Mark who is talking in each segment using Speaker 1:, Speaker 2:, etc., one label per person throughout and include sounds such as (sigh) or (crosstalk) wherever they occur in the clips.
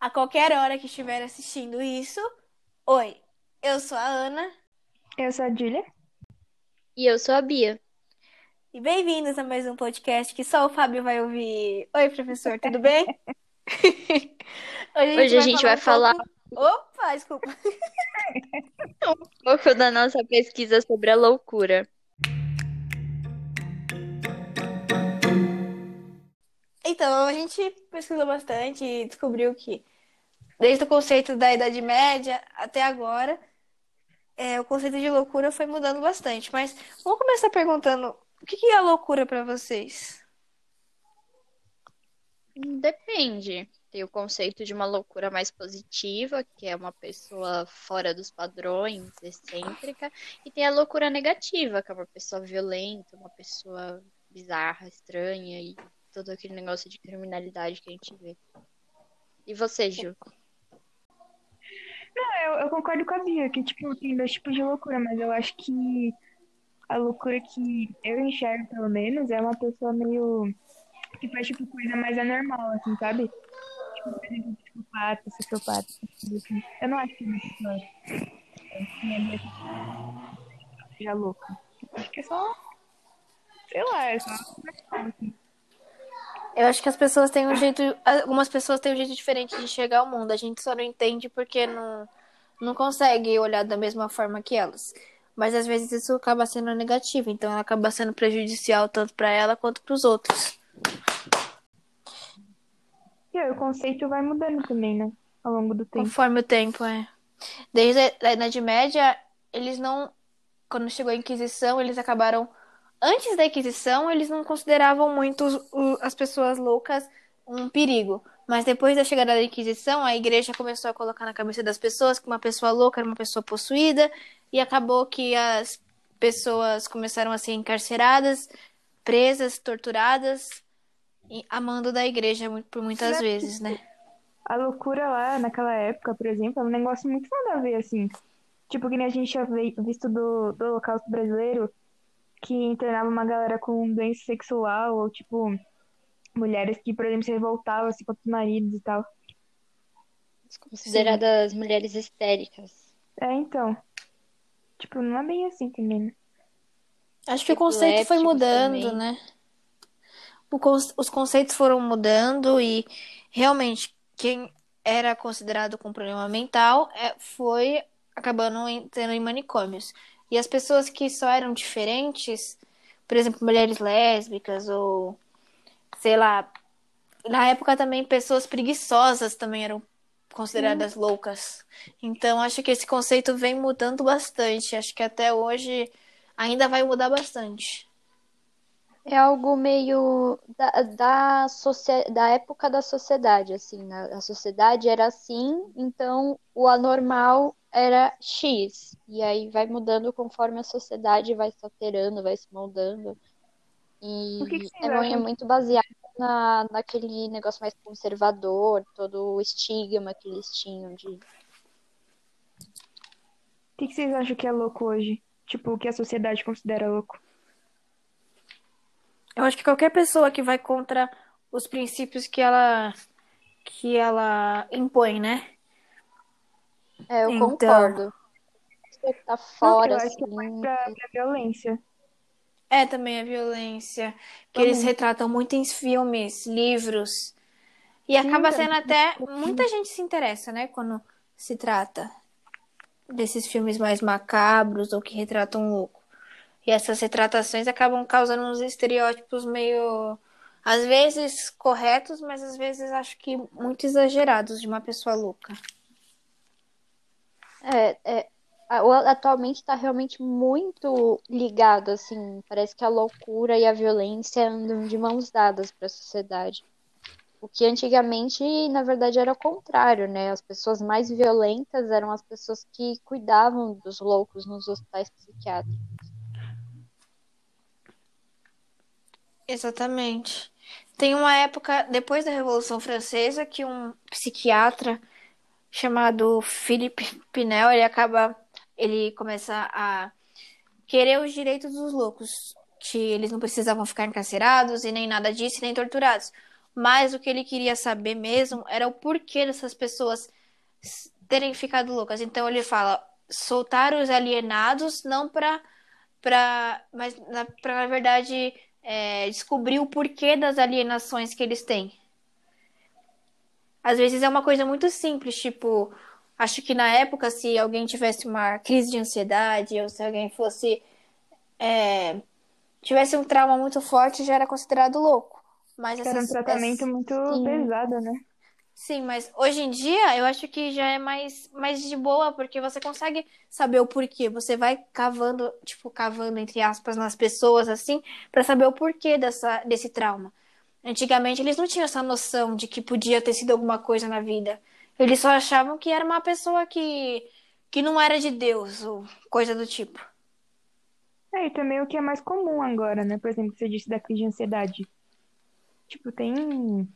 Speaker 1: a qualquer hora que estiver assistindo isso. Oi, eu sou a Ana.
Speaker 2: Eu sou a Julia.
Speaker 3: E eu sou a Bia.
Speaker 1: E bem-vindos a mais um podcast que só o Fábio vai ouvir. Oi, professor, tudo bem? (laughs)
Speaker 3: Hoje a gente, Hoje a gente vai, falar.
Speaker 1: Um pouco... Opa, desculpa. (laughs)
Speaker 3: um pouco da nossa pesquisa sobre a loucura.
Speaker 1: Então, a gente pesquisou bastante e descobriu que, desde o conceito da Idade Média até agora, é, o conceito de loucura foi mudando bastante. Mas vamos começar perguntando: o que é loucura para vocês?
Speaker 3: Depende. Tem o conceito de uma loucura mais positiva, que é uma pessoa fora dos padrões, excêntrica, e tem a loucura negativa, que é uma pessoa violenta, uma pessoa bizarra, estranha e todo aquele negócio de criminalidade que a gente vê. E você, Ju?
Speaker 2: Não, eu, eu concordo com a Bia, que tipo, tem dois tipos de loucura, mas eu acho que a loucura que eu enxergo, pelo menos, é uma pessoa meio. que faz tipo coisa mais anormal, assim, sabe? Tipo, por exemplo, psicopata, sociopata, assim. Eu não acho que é uma pessoa. seja louca. Acho que é só. Sei lá, é só. Assim.
Speaker 1: Eu acho que as pessoas têm um jeito. Algumas pessoas têm um jeito diferente de enxergar o mundo. A gente só não entende porque não, não consegue olhar da mesma forma que elas. Mas às vezes isso acaba sendo negativo, então ela acaba sendo prejudicial tanto para ela quanto para os outros.
Speaker 2: E aí, o conceito vai mudando também, né? Ao longo do tempo.
Speaker 1: Conforme o tempo, é. Desde a Idade Média, eles não. Quando chegou a Inquisição, eles acabaram antes da Inquisição, eles não consideravam muito as pessoas loucas um perigo. Mas depois da chegada da Inquisição, a igreja começou a colocar na cabeça das pessoas que uma pessoa louca era uma pessoa possuída, e acabou que as pessoas começaram a ser encarceradas, presas, torturadas, a mando da igreja por muitas vezes, né?
Speaker 2: A loucura lá naquela época, por exemplo, é um negócio muito nada a ver, assim. Tipo, que nem a gente tinha visto do, do Holocausto Brasileiro, que internava uma galera com doença sexual, ou tipo, mulheres que, por exemplo, se revoltavam assim, contra os maridos e tal.
Speaker 3: Consideradas Sim. mulheres histéricas.
Speaker 2: É, então. Tipo, não é bem assim também, né?
Speaker 1: Acho que o conceito foi mudando, também. né? os conceitos foram mudando e realmente quem era considerado com problema mental é, foi acabando entrando em manicômios. E as pessoas que só eram diferentes, por exemplo, mulheres lésbicas ou sei lá, na época também pessoas preguiçosas também eram consideradas loucas. Então acho que esse conceito vem mudando bastante. Acho que até hoje ainda vai mudar bastante.
Speaker 3: É algo meio da, da, da época da sociedade, assim, né? A sociedade era assim, então o anormal era X. E aí vai mudando conforme a sociedade vai se alterando, vai se moldando. E que que é, muito baseado na, naquele negócio mais conservador, todo o estigma que eles tinham de. O
Speaker 2: que, que vocês acham que é louco hoje? Tipo, o que a sociedade considera louco?
Speaker 1: Eu acho que qualquer pessoa que vai contra os princípios que ela que ela impõe, né?
Speaker 3: É, eu então... concordo. Você tá fora,
Speaker 2: Não, eu acho que é assim, pra, pra violência.
Speaker 1: É também a violência, que eles retratam muito em filmes, livros. E Sim, acaba sendo até. Muita gente se interessa, né? Quando se trata desses filmes mais macabros ou que retratam um louco. E essas retratações acabam causando uns estereótipos meio. Às vezes corretos, mas às vezes acho que muito exagerados de uma pessoa louca.
Speaker 3: É, é, atualmente está realmente muito ligado, assim, parece que a loucura e a violência andam de mãos dadas para a sociedade. O que antigamente, na verdade, era o contrário, né? As pessoas mais violentas eram as pessoas que cuidavam dos loucos nos hospitais psiquiátricos.
Speaker 1: Exatamente. Tem uma época, depois da Revolução Francesa, que um psiquiatra chamado Philippe Pinel, ele acaba, ele começa a querer os direitos dos loucos, que eles não precisavam ficar encarcerados e nem nada disso, nem torturados. mas o que ele queria saber mesmo era o porquê dessas pessoas terem ficado loucas. Então ele fala soltar os alienados não para para mas na, pra, na verdade é, descobrir o porquê das alienações que eles têm. Às vezes é uma coisa muito simples, tipo, acho que na época, se alguém tivesse uma crise de ansiedade, ou se alguém fosse. É, tivesse um trauma muito forte, já era considerado louco. Mas
Speaker 2: era um tratamento essas... muito Sim. pesado, né?
Speaker 1: Sim, mas hoje em dia eu acho que já é mais, mais de boa, porque você consegue saber o porquê. Você vai cavando, tipo, cavando, entre aspas, nas pessoas, assim, para saber o porquê dessa, desse trauma. Antigamente eles não tinham essa noção de que podia ter sido alguma coisa na vida. Eles só achavam que era uma pessoa que, que não era de Deus, ou coisa do tipo.
Speaker 2: É, e também o que é mais comum agora, né? Por exemplo, você disse da crise de ansiedade. Tipo, tem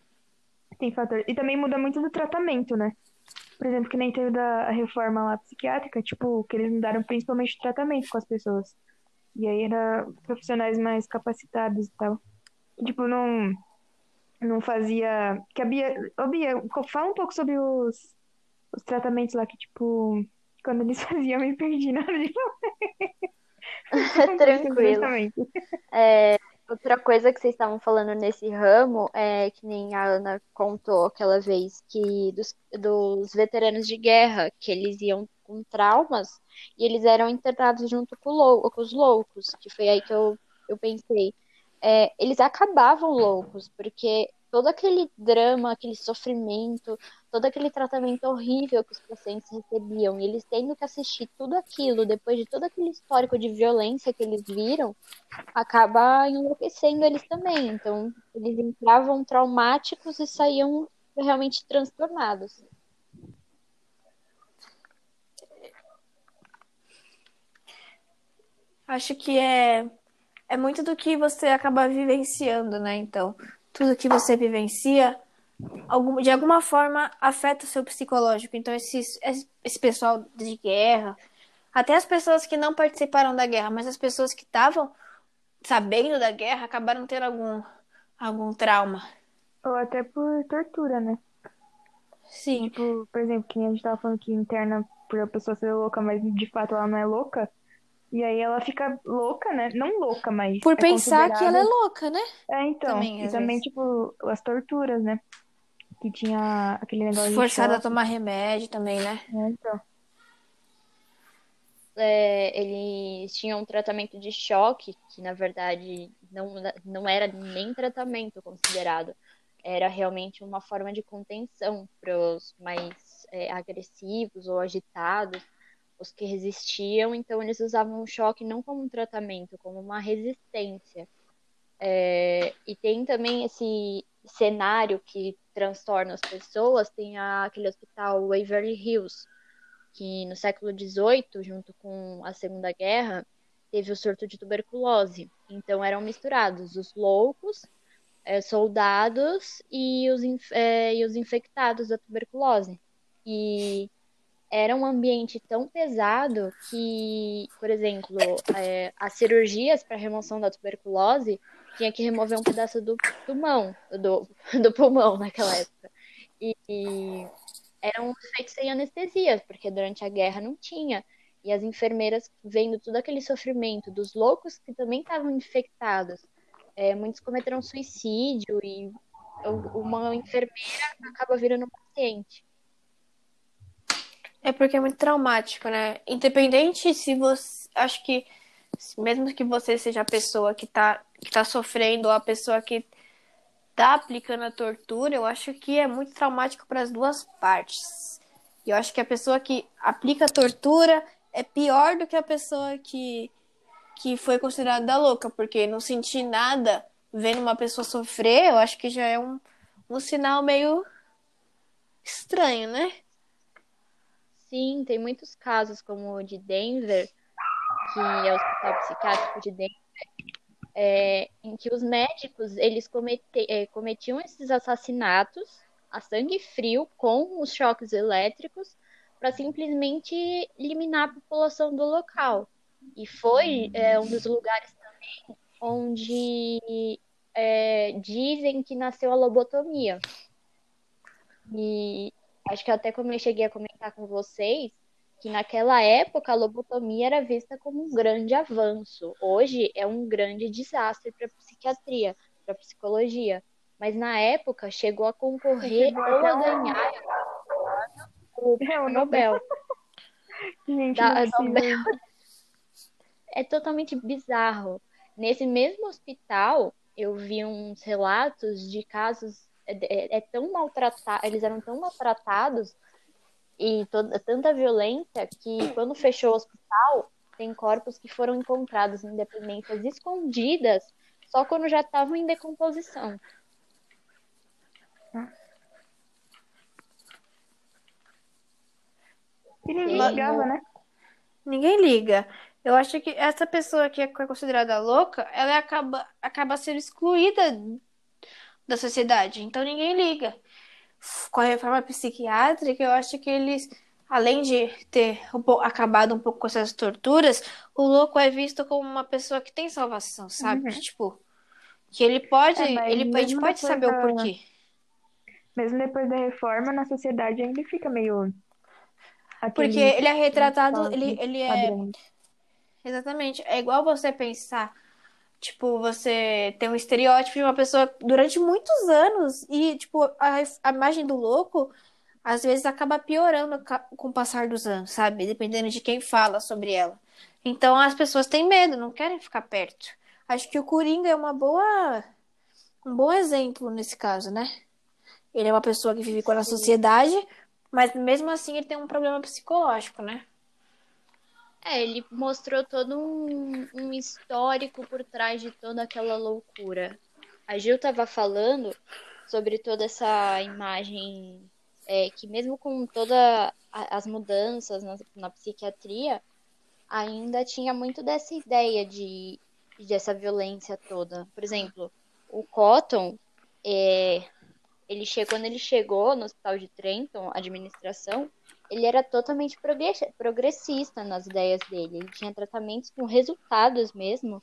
Speaker 2: tem fator. E também muda muito do tratamento, né? Por exemplo, que nem teve da reforma lá psiquiátrica, tipo, que eles mudaram principalmente o tratamento com as pessoas. E aí era profissionais mais capacitados e tal. Tipo, não não fazia. Que a Bia. Ô, Bia, fala um pouco sobre os, os tratamentos lá que, tipo, quando eles (laughs) faziam, eu me perdi na hora de (laughs)
Speaker 3: Tranquilo. É, Outra coisa que vocês estavam falando nesse ramo é que nem a Ana contou aquela vez que dos, dos veteranos de guerra, que eles iam com traumas e eles eram internados junto com, lou com os loucos, que foi aí que eu, eu pensei. É, eles acabavam loucos, porque todo aquele drama, aquele sofrimento, todo aquele tratamento horrível que os pacientes recebiam, e eles tendo que assistir tudo aquilo, depois de todo aquele histórico de violência que eles viram, acaba enlouquecendo eles também. Então, eles entravam traumáticos e saíam realmente transtornados.
Speaker 1: Acho que é, é muito do que você acaba vivenciando, né? Então, tudo que você vivencia, de alguma forma afeta o seu psicológico. Então, esse, esse pessoal de guerra, até as pessoas que não participaram da guerra, mas as pessoas que estavam sabendo da guerra acabaram tendo algum, algum trauma.
Speaker 2: Ou até por tortura, né?
Speaker 1: Sim.
Speaker 2: Tipo, por exemplo, que a gente tava falando que interna por a pessoa ser louca, mas de fato ela não é louca. E aí ela fica louca, né? Não louca, mas.
Speaker 1: Por
Speaker 2: é
Speaker 1: pensar que ela é louca, né?
Speaker 2: É, então. Também, e também, vezes. tipo, as torturas, né? Que tinha aquele negócio
Speaker 1: Forçada a tomar remédio também, né?
Speaker 2: É, então.
Speaker 3: É, eles tinham um tratamento de choque, que na verdade não, não era nem tratamento considerado. Era realmente uma forma de contenção para os mais é, agressivos ou agitados os que resistiam, então eles usavam o choque não como um tratamento, como uma resistência. É, e tem também esse cenário que transtorna as pessoas, tem a, aquele hospital Waverly Hills, que no século XVIII, junto com a Segunda Guerra, teve o surto de tuberculose. Então eram misturados os loucos, é, soldados e os, é, e os infectados da tuberculose. E era um ambiente tão pesado que, por exemplo, é, as cirurgias para remoção da tuberculose tinha que remover um pedaço do pulmão, do, do pulmão naquela época. E, e eram feitos sem anestesia, porque durante a guerra não tinha. E as enfermeiras vendo todo aquele sofrimento dos loucos que também estavam infectados. É, muitos cometeram suicídio e uma enfermeira acaba virando paciente.
Speaker 1: É porque é muito traumático, né? Independente se você. Acho que mesmo que você seja a pessoa que tá, que tá sofrendo ou a pessoa que tá aplicando a tortura, eu acho que é muito traumático para as duas partes. E eu acho que a pessoa que aplica a tortura é pior do que a pessoa que, que foi considerada louca, porque não sentir nada vendo uma pessoa sofrer, eu acho que já é um, um sinal meio estranho, né?
Speaker 3: Sim, tem muitos casos, como o de Denver, que é o Hospital Psiquiátrico de Denver, é, em que os médicos eles comete, é, cometiam esses assassinatos a sangue frio com os choques elétricos para simplesmente eliminar a população do local. E foi é, um dos lugares também onde é, dizem que nasceu a lobotomia. E acho que até como eu cheguei a comentar com vocês, que naquela época a lobotomia era vista como um grande avanço. Hoje é um grande desastre para a psiquiatria, para a psicologia. Mas na época chegou a concorrer ou a ganhar o (laughs) (laughs) é, Nobel. Gente, da, Nobel. É totalmente bizarro. Nesse mesmo hospital, eu vi uns relatos de casos é, é, é tão maltratado, eles eram tão maltratados e toda, tanta violência que quando fechou o hospital, tem corpos que foram encontrados em dependências escondidas só quando já estavam em decomposição.
Speaker 2: E ninguém ligava, né?
Speaker 1: Ninguém liga. Eu acho que essa pessoa que é considerada louca, ela acaba, acaba sendo excluída da sociedade. Então ninguém liga com a reforma psiquiátrica, eu acho que eles, além de ter acabado um pouco com essas torturas, o louco é visto como uma pessoa que tem salvação, sabe? Uhum. Tipo, que ele pode, é, ele, a gente pode saber da... o porquê.
Speaker 2: Mesmo depois da reforma, na sociedade ainda fica meio.
Speaker 1: Porque ele é retratado, ele, ele é. Exatamente. É igual você pensar Tipo, você tem um estereótipo de uma pessoa durante muitos anos e, tipo, a, a imagem do louco às vezes acaba piorando com o passar dos anos, sabe? Dependendo de quem fala sobre ela. Então as pessoas têm medo, não querem ficar perto. Acho que o Coringa é uma boa um bom exemplo nesse caso, né? Ele é uma pessoa que vive com a sociedade, mas mesmo assim ele tem um problema psicológico, né?
Speaker 3: É, ele mostrou todo um, um histórico por trás de toda aquela loucura. A Gil estava falando sobre toda essa imagem é, que mesmo com todas as mudanças na, na, psiquiatria, ainda tinha muito dessa ideia de dessa violência toda. Por exemplo, o Cotton, é, ele chegou, quando ele chegou no hospital de Trenton, administração, ele era totalmente progressista nas ideias dele. Ele tinha tratamentos com resultados mesmo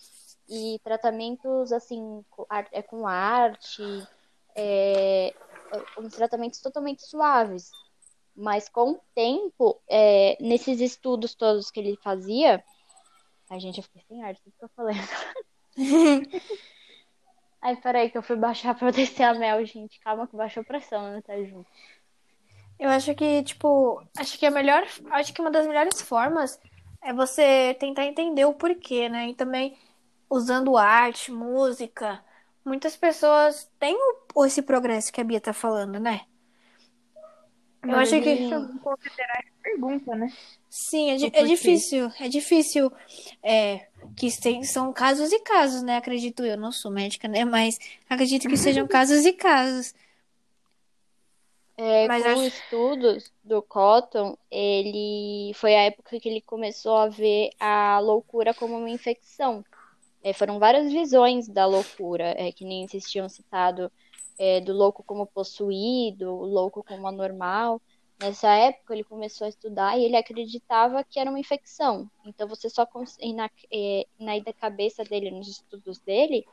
Speaker 3: e tratamentos assim com, é, com arte, é, uns tratamentos totalmente suaves. Mas com o tempo, é, nesses estudos todos que ele fazia, a gente, eu fiquei sem arte, tudo que eu falei. (laughs) Ai, peraí, que eu fui baixar pra (laughs) descer a mel, gente. Calma que baixou pressão, né? Tá junto.
Speaker 1: Eu acho que, tipo, acho que a melhor, acho que uma das melhores formas é você tentar entender o porquê, né? E também usando arte, música. Muitas pessoas têm esse progresso que a Bia tá falando, né?
Speaker 2: Eu acho que considerar essa pergunta, né?
Speaker 1: Sim, é, é difícil, é difícil. É, que tem, são casos e casos, né? Acredito eu, não sou médica, né? Mas acredito que sejam casos e casos.
Speaker 3: É, Mas com acho... os estudos do Cotton, ele foi a época que ele começou a ver a loucura como uma infecção. É, foram várias visões da loucura, é, que nem vocês tinham citado, é, do louco como possuído, o louco como anormal. Nessa época ele começou a estudar e ele acreditava que era uma infecção. Então você só na, é, na cabeça dele, nos estudos dele,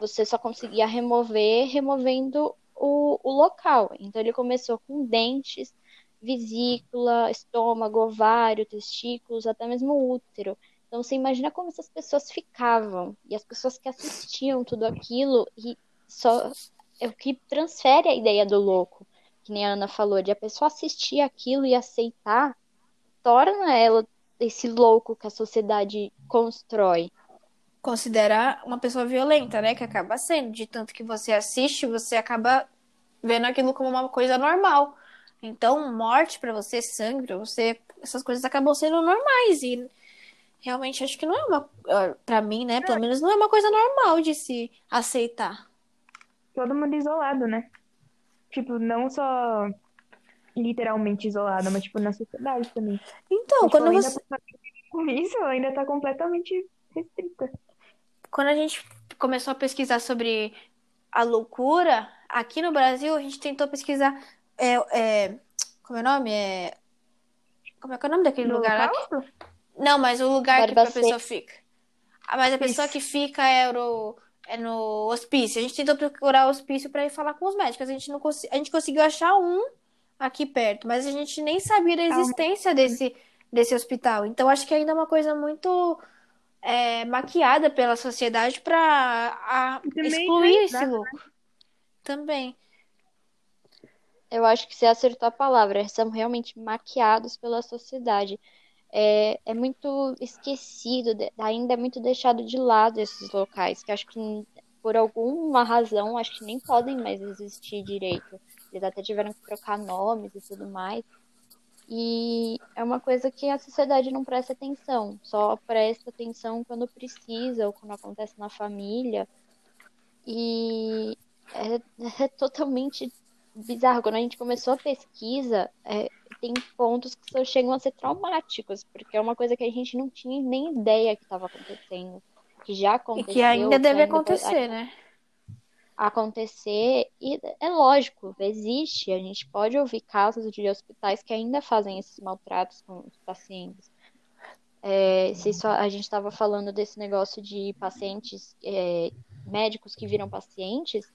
Speaker 3: você só conseguia remover removendo o, o local. Então ele começou com dentes, vesícula, estômago, ovário, testículos, até mesmo útero. Então você imagina como essas pessoas ficavam e as pessoas que assistiam tudo aquilo e só é o que transfere a ideia do louco, que nem a Ana falou, de a pessoa assistir aquilo e aceitar, torna ela esse louco que a sociedade constrói
Speaker 1: considerar uma pessoa violenta, né? Que acaba sendo. De tanto que você assiste, você acaba vendo aquilo como uma coisa normal. Então, morte para você, sangue para você, essas coisas acabam sendo normais. E realmente acho que não é uma. para mim, né? Pelo menos não é uma coisa normal de se aceitar.
Speaker 2: Todo mundo isolado, né? Tipo, não só literalmente isolado, mas tipo na sociedade também.
Speaker 1: Então, quando você.
Speaker 2: Com isso, ainda tá completamente restrita
Speaker 1: quando a gente começou a pesquisar sobre a loucura, aqui no Brasil a gente tentou pesquisar. É, é, como é o nome? É, como é que é o nome daquele no lugar lá? Não, mas o lugar que a pessoa fica. Ah, mas a pessoa Isso. que fica era o, é no hospício. A gente tentou procurar hospício para ir falar com os médicos. A gente não cons... a gente conseguiu achar um aqui perto, mas a gente nem sabia da existência desse, desse hospital. Então acho que ainda é uma coisa muito é, maquiada pela sociedade para excluir é esse lucro. Também.
Speaker 3: Eu acho que você acertou a palavra. São realmente maquiados pela sociedade. É, é muito esquecido, ainda é muito deixado de lado esses locais, que acho que por alguma razão, acho que nem podem mais existir direito. Eles até tiveram que trocar nomes e tudo mais. E é uma coisa que a sociedade não presta atenção, só presta atenção quando precisa ou quando acontece na família. E é, é totalmente bizarro. Quando a gente começou a pesquisa, é, tem pontos que só chegam a ser traumáticos, porque é uma coisa que a gente não tinha nem ideia que estava acontecendo. Que já aconteceu.
Speaker 1: E que ainda deve ainda acontecer, né?
Speaker 3: Acontecer, e é lógico, existe. A gente pode ouvir casos de hospitais que ainda fazem esses maltratos com os pacientes. É, se só, a gente estava falando desse negócio de pacientes, é, médicos que viram pacientes,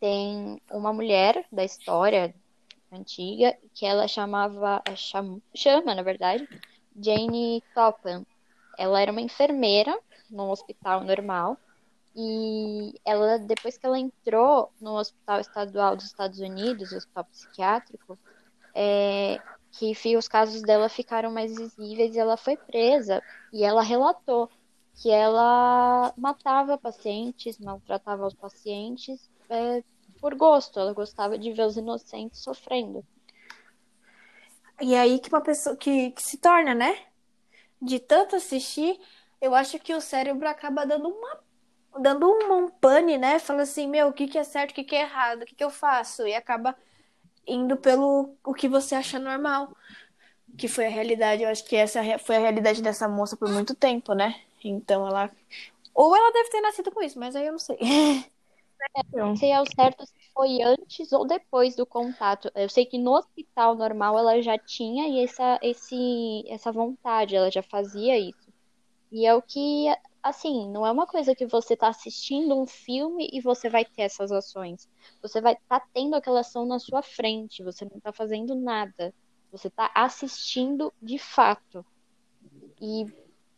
Speaker 3: tem uma mulher da história antiga que ela chamava, chama, chama na verdade, Jane Topham. Ela era uma enfermeira num hospital normal e ela depois que ela entrou no hospital estadual dos Estados Unidos, o hospital psiquiátrico, é, que os casos dela ficaram mais visíveis e ela foi presa e ela relatou que ela matava pacientes, maltratava os pacientes é, por gosto, ela gostava de ver os inocentes sofrendo.
Speaker 1: E aí que uma pessoa que, que se torna, né? De tanto assistir, eu acho que o cérebro acaba dando uma dando um, um pane, né? Fala assim, meu, o que, que é certo, o que, que é errado, o que, que eu faço? E acaba indo pelo o que você acha normal. Que foi a realidade, eu acho que essa foi a realidade dessa moça por muito tempo, né? Então ela. Ou ela deve ter nascido com isso, mas aí eu não sei.
Speaker 3: não sei ao certo se foi antes ou depois do contato. Eu sei que no hospital normal ela já tinha essa, esse, essa vontade, ela já fazia isso. E é o que, assim, não é uma coisa que você está assistindo um filme e você vai ter essas ações. Você vai estar tá tendo aquela ação na sua frente, você não está fazendo nada. Você está assistindo de fato. E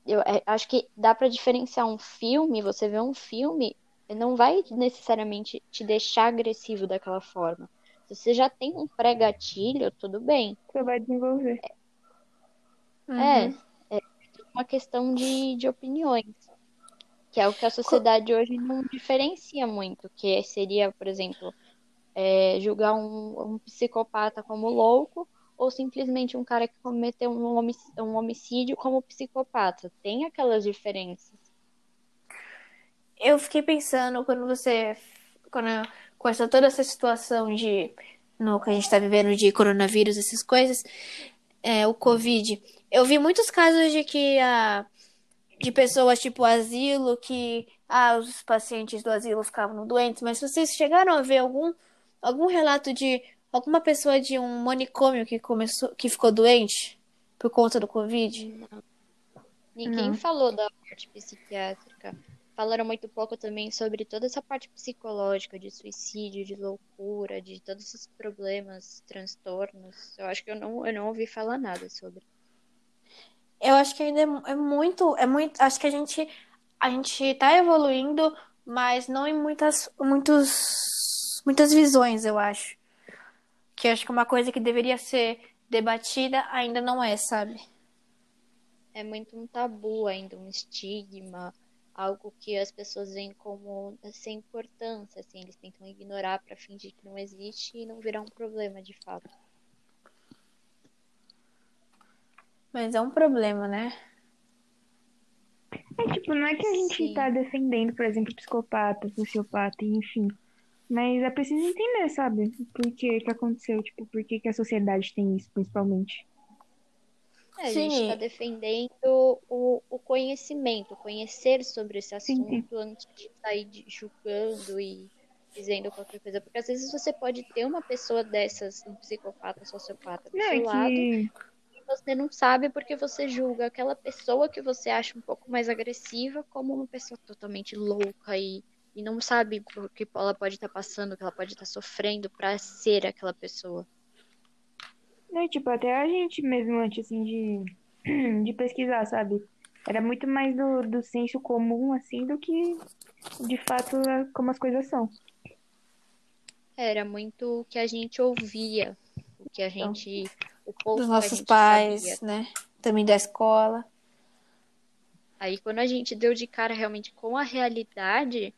Speaker 3: eu é, acho que dá para diferenciar um filme, você vê um filme não vai necessariamente te deixar agressivo daquela forma. Se você já tem um pré-gatilho, tudo bem.
Speaker 2: Você vai desenvolver.
Speaker 3: É, uhum. é, é uma questão de, de opiniões. Que é o que a sociedade hoje não diferencia muito. Que seria, por exemplo, é, julgar um, um psicopata como louco ou simplesmente um cara que cometeu um homicídio como psicopata. Tem aquelas diferenças
Speaker 1: eu fiquei pensando quando você. Quando, com essa, toda essa situação de. No que a gente tá vivendo de coronavírus, essas coisas. É, o Covid. Eu vi muitos casos de que a. De pessoas tipo asilo, que ah, os pacientes do asilo ficavam doentes, mas vocês chegaram a ver algum, algum relato de alguma pessoa de um manicômio que começou, que ficou doente por conta do Covid?
Speaker 3: Não. Ninguém Não. falou da parte psiquiátrica falaram muito pouco também sobre toda essa parte psicológica de suicídio, de loucura, de todos esses problemas, transtornos. Eu acho que eu não, eu não ouvi falar nada sobre.
Speaker 1: Eu acho que ainda é, é muito, é muito, acho que a gente a gente tá evoluindo, mas não em muitas muitos muitas visões, eu acho. Que eu acho que uma coisa que deveria ser debatida ainda não é, sabe?
Speaker 3: É muito um tabu ainda, um estigma algo que as pessoas veem como sem importância, assim, eles tentam ignorar para fingir que não existe e não virar um problema de fato.
Speaker 1: Mas é um problema, né?
Speaker 2: É tipo, não é que a gente Sim. tá defendendo, por exemplo, psicopata, sociopata, enfim. Mas é preciso entender, sabe? Por que que aconteceu, tipo, por que que a sociedade tem isso, principalmente.
Speaker 3: É, a Sim. gente está defendendo o, o conhecimento, conhecer sobre esse assunto Sim. antes de sair julgando e dizendo qualquer coisa. Porque às vezes você pode ter uma pessoa dessas, um psicopata, sociopata do Não, seu é lado. Você não sabe porque você julga aquela pessoa que você acha um pouco mais agressiva como uma pessoa totalmente louca e, e não sabe o que ela pode estar tá passando, o que ela pode estar tá sofrendo para ser aquela pessoa.
Speaker 2: Não, tipo, até a gente mesmo antes, assim, de, (clears throat) de pesquisar, sabe? Era muito mais do, do senso comum, assim, do que, de fato, como as coisas são.
Speaker 3: Era muito o que a gente ouvia, o que a então, gente... O pouco
Speaker 1: Dos nossos pais, sabia. né? Também da escola.
Speaker 3: Aí, quando a gente deu de cara realmente com a realidade,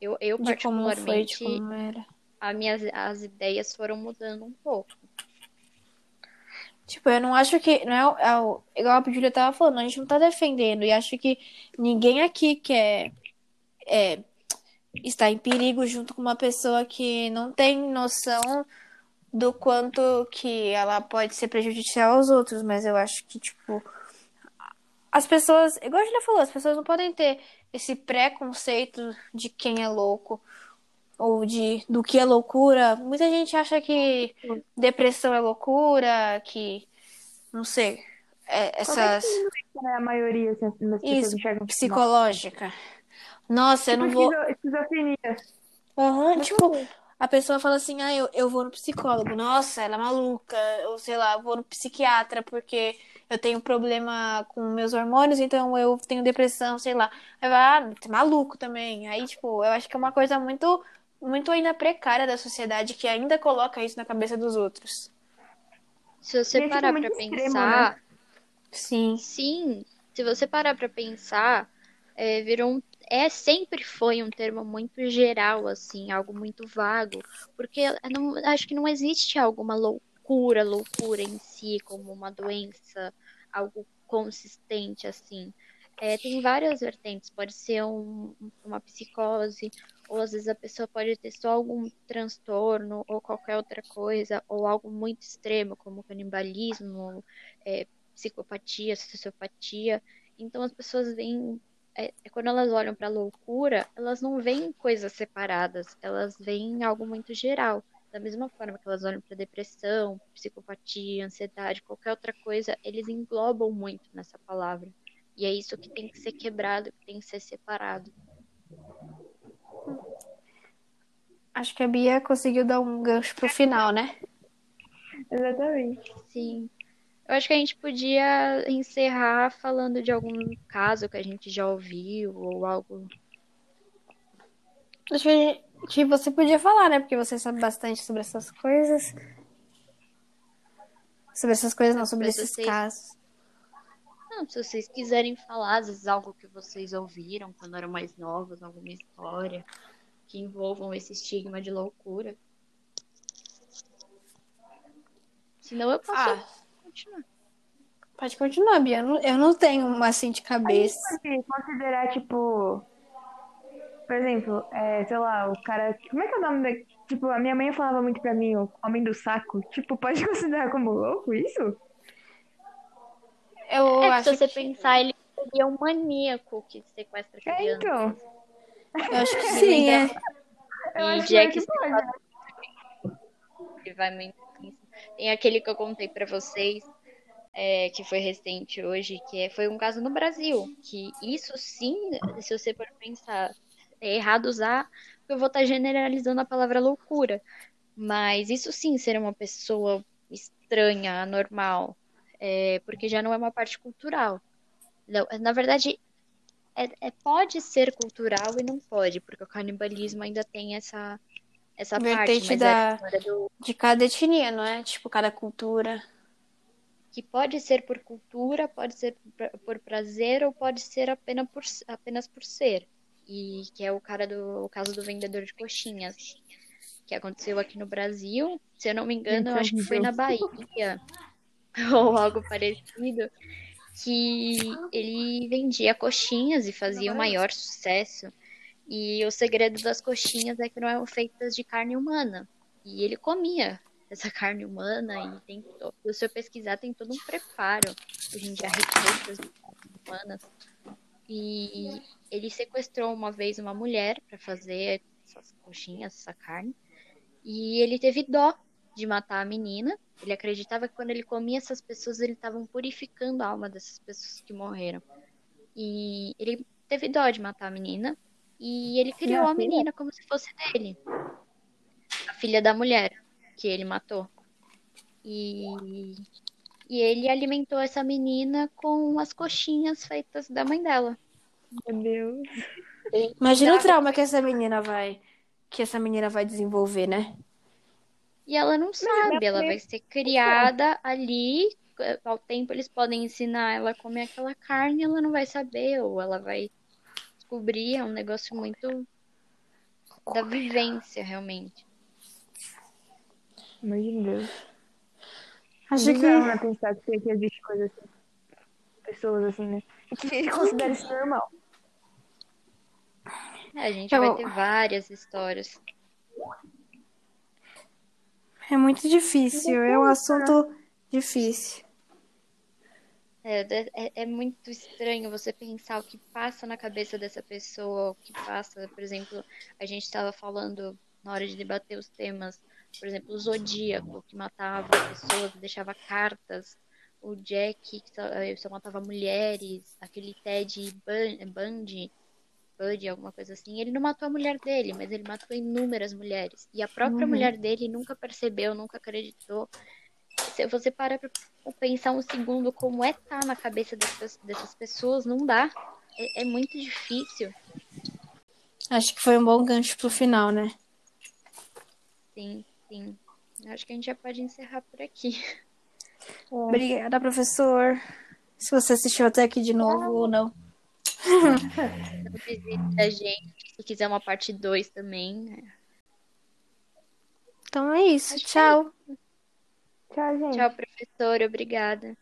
Speaker 3: eu, eu de particularmente... Como foi, como. A minhas, as ideias foram mudando um pouco.
Speaker 1: Tipo, eu não acho que. Não é, é, igual a Julia tava falando, a gente não tá defendendo. E acho que ninguém aqui quer é, estar em perigo junto com uma pessoa que não tem noção do quanto que ela pode ser prejudicial aos outros. Mas eu acho que, tipo. As pessoas. Igual a Julia falou, as pessoas não podem ter esse preconceito de quem é louco ou de do que é loucura. Muita gente acha que depressão é loucura, que não sei, é, essas
Speaker 2: é a maioria assim, das
Speaker 1: pessoas enxergam psicológica. Nossa, tipo, eu não vou
Speaker 2: esquizofrenia.
Speaker 1: Uhum, tipo, a pessoa fala assim: "Ah, eu, eu vou no psicólogo". Nossa, ela é maluca, ou sei lá, eu vou no psiquiatra porque eu tenho problema com meus hormônios, então eu tenho depressão, sei lá. Aí vai, ah, é maluco também. Aí, tipo, eu acho que é uma coisa muito muito ainda precária da sociedade que ainda coloca isso na cabeça dos outros.
Speaker 3: Se você e parar pra extremo, pensar. Né?
Speaker 1: Sim.
Speaker 3: Sim. Se você parar pra pensar, é, virou um, é sempre foi um termo muito geral, assim, algo muito vago. Porque não, acho que não existe alguma loucura, loucura em si, como uma doença, algo consistente, assim. É, tem várias vertentes, pode ser um, uma psicose, ou às vezes a pessoa pode ter só algum transtorno ou qualquer outra coisa, ou algo muito extremo, como canibalismo, é, psicopatia, sociopatia. Então as pessoas veem, é, é quando elas olham para a loucura, elas não veem coisas separadas, elas veem algo muito geral. Da mesma forma que elas olham para depressão, psicopatia, ansiedade, qualquer outra coisa, eles englobam muito nessa palavra. E é isso que tem que ser quebrado, que tem que ser separado.
Speaker 1: Acho que a Bia conseguiu dar um gancho pro final, né?
Speaker 2: Exatamente.
Speaker 3: Sim. Eu acho que a gente podia encerrar falando de algum caso que a gente já ouviu ou algo.
Speaker 1: Acho que você podia falar, né? Porque você sabe bastante sobre essas coisas. Sobre essas coisas, não, sobre esses vocês... casos.
Speaker 3: Não, se vocês quiserem falar, às vezes algo que vocês ouviram quando eram mais novos, alguma história que envolvam esse estigma de loucura. Senão eu posso ah, continuar.
Speaker 1: Pode continuar, Bia. Eu não, eu não tenho uma assim de cabeça.
Speaker 2: pode considerar, tipo. Por exemplo, é, sei lá, o cara. Como é que é o nome da. Tipo, a minha mãe falava muito pra mim, o homem do saco. Tipo, pode (laughs) considerar como louco isso?
Speaker 3: Eu é, acho se você que... pensar, ele seria um maníaco que sequestra crianças. É, então.
Speaker 1: Eu acho que (laughs) sim, é.
Speaker 3: E Jack que vai muito. Tem aquele que eu contei para vocês, é, que foi recente hoje, que é, foi um caso no Brasil. Que isso sim, se você for pensar, é errado usar, eu vou estar generalizando a palavra loucura. Mas isso sim ser uma pessoa estranha, anormal, é, porque já não é uma parte cultural. Na verdade, é, é, pode ser cultural e não pode, porque o canibalismo ainda tem essa, essa
Speaker 1: Vertente parte. Mas da, do... De cada etnia, não é? Tipo, cada cultura.
Speaker 3: Que pode ser por cultura, pode ser por prazer ou pode ser apenas por, apenas por ser. E que é o cara do o caso do vendedor de coxinhas. Que aconteceu aqui no Brasil. Se eu não me engano, eu acho que foi na Bahia. (laughs) ou algo parecido que ele vendia coxinhas e fazia o maior sucesso. E o segredo das coxinhas é que não eram feitas de carne humana. E ele comia essa (laughs) carne humana e tem, se eu pesquisar tem todo um preparo hoje em dia receitas humanas. E ele sequestrou uma vez uma mulher para fazer essas coxinhas, essa carne. E ele teve dó de matar a menina. Ele acreditava que quando ele comia essas pessoas, ele estava purificando a alma dessas pessoas que morreram. E ele teve dó de matar a menina. E ele criou a menina como se fosse dele. A filha da mulher que ele matou. E, e ele alimentou essa menina com as coxinhas feitas da mãe dela.
Speaker 2: Meu Deus.
Speaker 1: Imagina o trauma que essa menina vai que essa menina vai desenvolver, né?
Speaker 3: E ela não sabe, ela vai ser criada ali. Ao tempo eles podem ensinar ela a comer aquela carne, ela não vai saber, ou ela vai descobrir. É um negócio muito da vivência, realmente.
Speaker 2: Imagina Deus.
Speaker 1: Acho que.
Speaker 2: Não, não pensar que existe coisas assim. Pessoas assim, né? que (laughs) ele considera isso normal.
Speaker 3: É, a gente vai ter várias histórias.
Speaker 1: É muito difícil, é um assunto difícil.
Speaker 3: É, é, é, muito estranho você pensar o que passa na cabeça dessa pessoa, o que passa, por exemplo, a gente estava falando na hora de debater os temas, por exemplo, o Zodíaco, que matava pessoas, deixava cartas, o Jack, que só, eh, só matava mulheres, aquele Ted Bundy, Bud, alguma coisa assim, ele não matou a mulher dele, mas ele matou inúmeras mulheres. E a própria uhum. mulher dele nunca percebeu, nunca acreditou. Se você para pra pensar um segundo como é estar tá na cabeça dessas, dessas pessoas, não dá. É, é, muito difícil.
Speaker 1: Acho que foi um bom gancho pro final, né?
Speaker 3: Sim, sim. Acho que a gente já pode encerrar por aqui. (laughs)
Speaker 1: É. Obrigada, professor. Se você assistiu até aqui de novo ou não.
Speaker 3: visita a gente. Se quiser uma parte 2 também. Né?
Speaker 1: Então é isso. Acho Tchau.
Speaker 2: Tchau, gente.
Speaker 3: Tchau, professor. Obrigada.